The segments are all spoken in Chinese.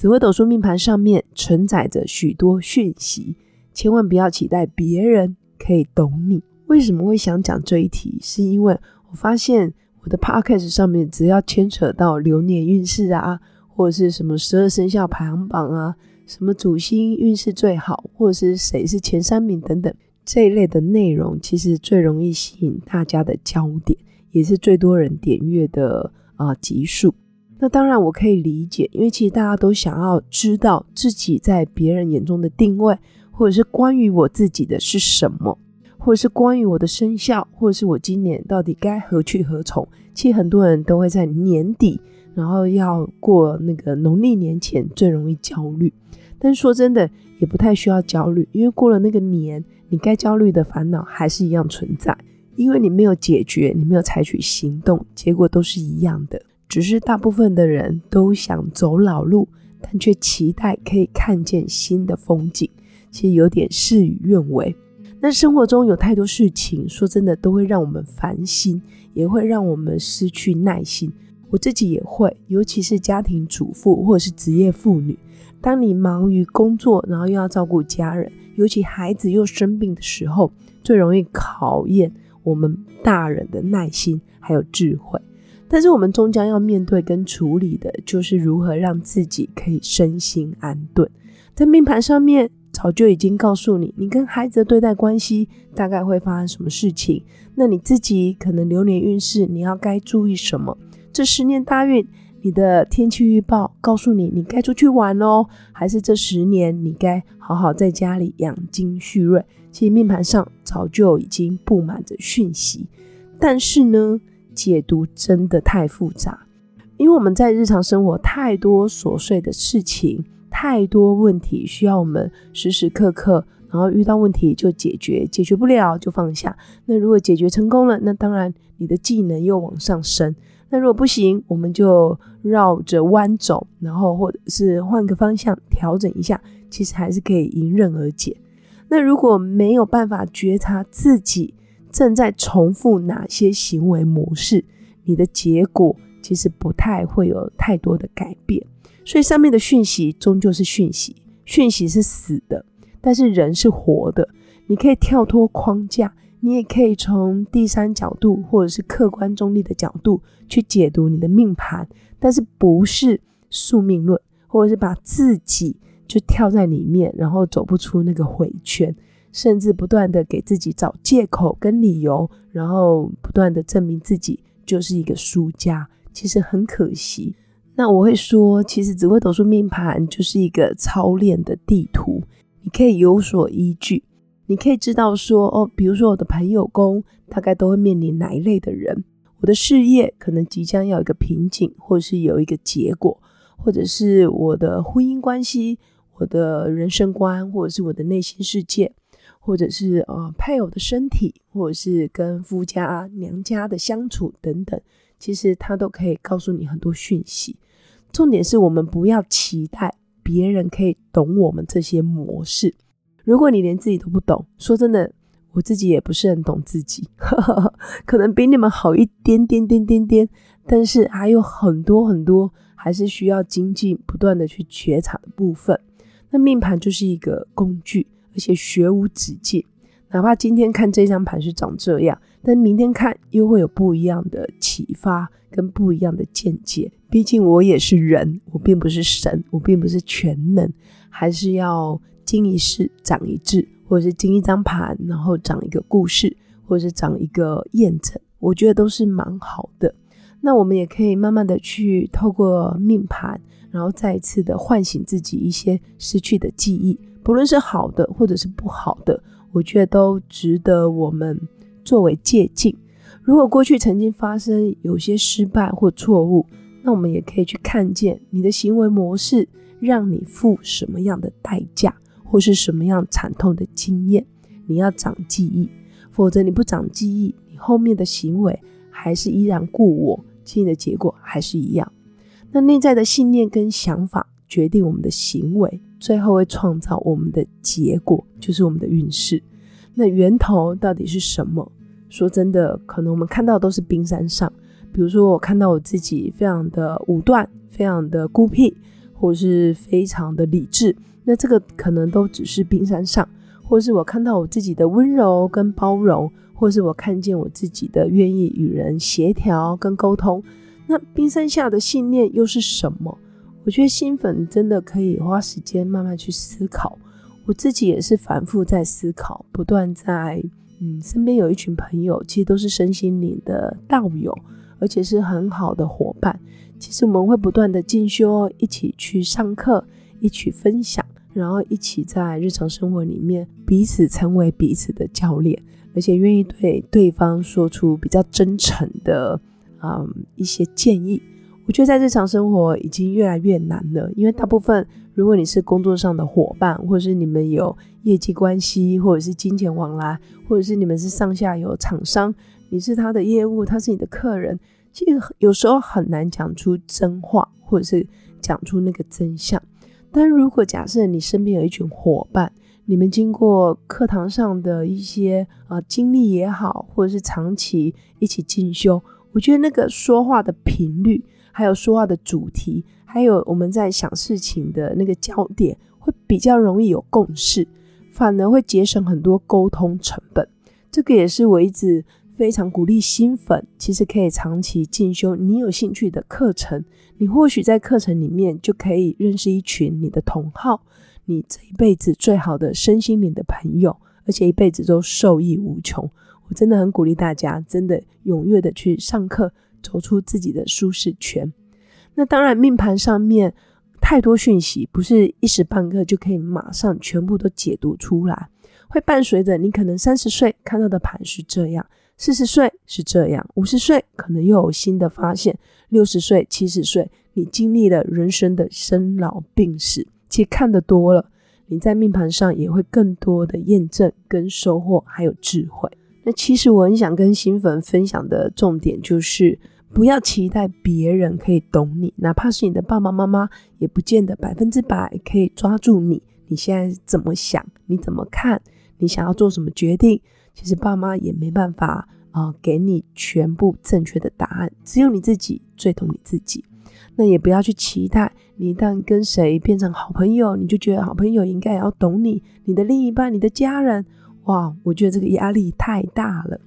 紫微斗数命盘上面承载着许多讯息，千万不要期待别人可以懂你。为什么会想讲这一题？是因为我发现我的 podcast 上面只要牵扯到流年运势啊，或者是什么十二生肖排行榜啊，什么主星运势最好，或者是谁是前三名等等这一类的内容，其实最容易吸引大家的焦点，也是最多人点阅的啊集数。那当然，我可以理解，因为其实大家都想要知道自己在别人眼中的定位，或者是关于我自己的是什么，或者是关于我的生肖，或者是我今年到底该何去何从。其实很多人都会在年底，然后要过那个农历年前最容易焦虑。但是说真的，也不太需要焦虑，因为过了那个年，你该焦虑的烦恼还是一样存在，因为你没有解决，你没有采取行动，结果都是一样的。只是大部分的人都想走老路，但却期待可以看见新的风景，其实有点事与愿违。那生活中有太多事情，说真的都会让我们烦心，也会让我们失去耐心。我自己也会，尤其是家庭主妇或者是职业妇女，当你忙于工作，然后又要照顾家人，尤其孩子又生病的时候，最容易考验我们大人的耐心还有智慧。但是我们终将要面对跟处理的，就是如何让自己可以身心安顿。在命盘上面早就已经告诉你，你跟孩子的对待关系大概会发生什么事情。那你自己可能流年运势，你要该注意什么？这十年大运，你的天气预报告诉你，你该出去玩喽，还是这十年你该好好在家里养精蓄锐？其实命盘上早就已经布满着讯息，但是呢？解读真的太复杂，因为我们在日常生活太多琐碎的事情，太多问题需要我们时时刻刻，然后遇到问题就解决，解决不了就放下。那如果解决成功了，那当然你的技能又往上升。那如果不行，我们就绕着弯走，然后或者是换个方向调整一下，其实还是可以迎刃而解。那如果没有办法觉察自己，正在重复哪些行为模式？你的结果其实不太会有太多的改变。所以上面的讯息终究是讯息，讯息是死的，但是人是活的。你可以跳脱框架，你也可以从第三角度或者是客观中立的角度去解读你的命盘，但是不是宿命论，或者是把自己就跳在里面，然后走不出那个回圈。甚至不断的给自己找借口跟理由，然后不断的证明自己就是一个输家，其实很可惜。那我会说，其实紫微斗数命盘就是一个操练的地图，你可以有所依据，你可以知道说，哦，比如说我的朋友宫大概都会面临哪一类的人，我的事业可能即将要一个瓶颈，或者是有一个结果，或者是我的婚姻关系，我的人生观，或者是我的内心世界。或者是呃配偶的身体，或者是跟夫家娘家的相处等等，其实他都可以告诉你很多讯息。重点是我们不要期待别人可以懂我们这些模式。如果你连自己都不懂，说真的，我自己也不是很懂自己，可能比你们好一点点点点点，但是还有很多很多还是需要精进、不断的去觉察的部分。那命盘就是一个工具。而且学无止境，哪怕今天看这张盘是长这样，但明天看又会有不一样的启发跟不一样的见解。毕竟我也是人，我并不是神，我并不是全能，还是要经一事长一智，或者是经一张盘，然后长一个故事，或者是长一个验证，我觉得都是蛮好的。那我们也可以慢慢的去透过命盘，然后再一次的唤醒自己一些失去的记忆。不论是好的或者是不好的，我觉得都值得我们作为借鉴。如果过去曾经发生有些失败或错误，那我们也可以去看见你的行为模式让你付什么样的代价，或是什么样惨痛的经验。你要长记忆，否则你不长记忆，你后面的行为还是依然故我，其实的结果还是一样。那内在的信念跟想法决定我们的行为，最后会创造我们的结果，就是我们的运势。那源头到底是什么？说真的，可能我们看到都是冰山上。比如说，我看到我自己非常的武断，非常的孤僻，或是非常的理智，那这个可能都只是冰山上。或是我看到我自己的温柔跟包容，或是我看见我自己的愿意与人协调跟沟通。那冰山下的信念又是什么？我觉得新粉真的可以花时间慢慢去思考。我自己也是反复在思考，不断在嗯，身边有一群朋友，其实都是身心灵的道友，而且是很好的伙伴。其实我们会不断的进修，一起去上课，一起分享，然后一起在日常生活里面彼此成为彼此的教练，而且愿意对对方说出比较真诚的。嗯，一些建议，我觉得在日常生活已经越来越难了，因为大部分如果你是工作上的伙伴，或者是你们有业绩关系，或者是金钱往来，或者是你们是上下游厂商，你是他的业务，他是你的客人，其实有时候很难讲出真话，或者是讲出那个真相。但如果假设你身边有一群伙伴，你们经过课堂上的一些啊经历也好，或者是长期一起进修。我觉得那个说话的频率，还有说话的主题，还有我们在想事情的那个焦点，会比较容易有共识，反而会节省很多沟通成本。这个也是我一直非常鼓励新粉，其实可以长期进修你有兴趣的课程，你或许在课程里面就可以认识一群你的同好，你这一辈子最好的身心灵的朋友，而且一辈子都受益无穷。我真的很鼓励大家，真的踊跃的去上课，走出自己的舒适圈。那当然，命盘上面太多讯息，不是一时半刻就可以马上全部都解读出来，会伴随着你可能三十岁看到的盘是这样，四十岁是这样，五十岁可能又有新的发现，六十岁、七十岁，你经历了人生的生老病死，其实看得多了，你在命盘上也会更多的验证跟收获，还有智慧。那其实我很想跟新粉分享的重点就是，不要期待别人可以懂你，哪怕是你的爸爸妈妈，也不见得百分之百可以抓住你。你现在怎么想？你怎么看？你想要做什么决定？其实爸妈也没办法啊，给你全部正确的答案。只有你自己最懂你自己。那也不要去期待，你一旦跟谁变成好朋友，你就觉得好朋友应该也要懂你，你的另一半，你的家人。哇，我觉得这个压力太大了，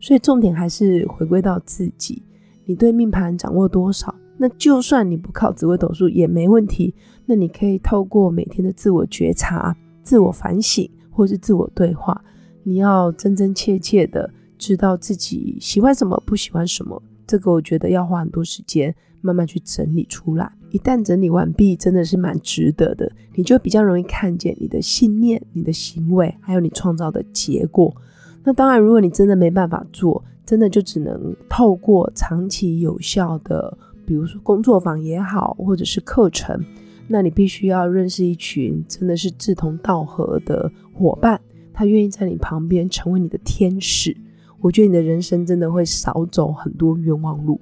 所以重点还是回归到自己，你对命盘掌握多少？那就算你不靠紫微斗数也没问题，那你可以透过每天的自我觉察、自我反省，或是自我对话，你要真真切切的知道自己喜欢什么，不喜欢什么。这个我觉得要花很多时间慢慢去整理出来。一旦整理完毕，真的是蛮值得的。你就比较容易看见你的信念、你的行为，还有你创造的结果。那当然，如果你真的没办法做，真的就只能透过长期有效的，比如说工作坊也好，或者是课程，那你必须要认识一群真的是志同道合的伙伴，他愿意在你旁边成为你的天使。我觉得你的人生真的会少走很多冤枉路。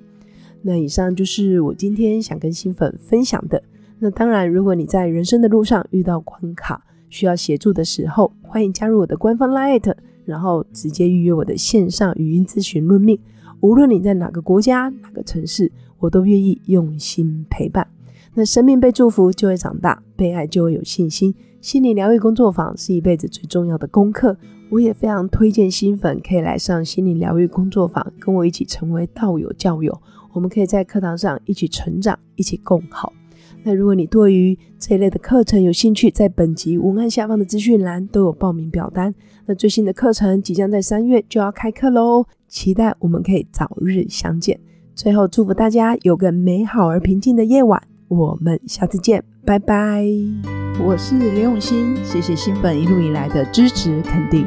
那以上就是我今天想跟新粉分享的。那当然，如果你在人生的路上遇到关卡，需要协助的时候，欢迎加入我的官方 Line，然后直接预约我的线上语音咨询论命。无论你在哪个国家、哪个城市，我都愿意用心陪伴。那生命被祝福就会长大，被爱就会有信心。心理疗愈工作坊是一辈子最重要的功课。我也非常推荐新粉可以来上心理疗愈工作坊，跟我一起成为道友教友。我们可以在课堂上一起成长，一起共好。那如果你对于这一类的课程有兴趣，在本集文案下方的资讯栏都有报名表单。那最新的课程即将在三月就要开课喽，期待我们可以早日相见。最后祝福大家有个美好而平静的夜晚，我们下次见，拜拜。我是刘永新，谢谢新粉一路以来的支持肯定。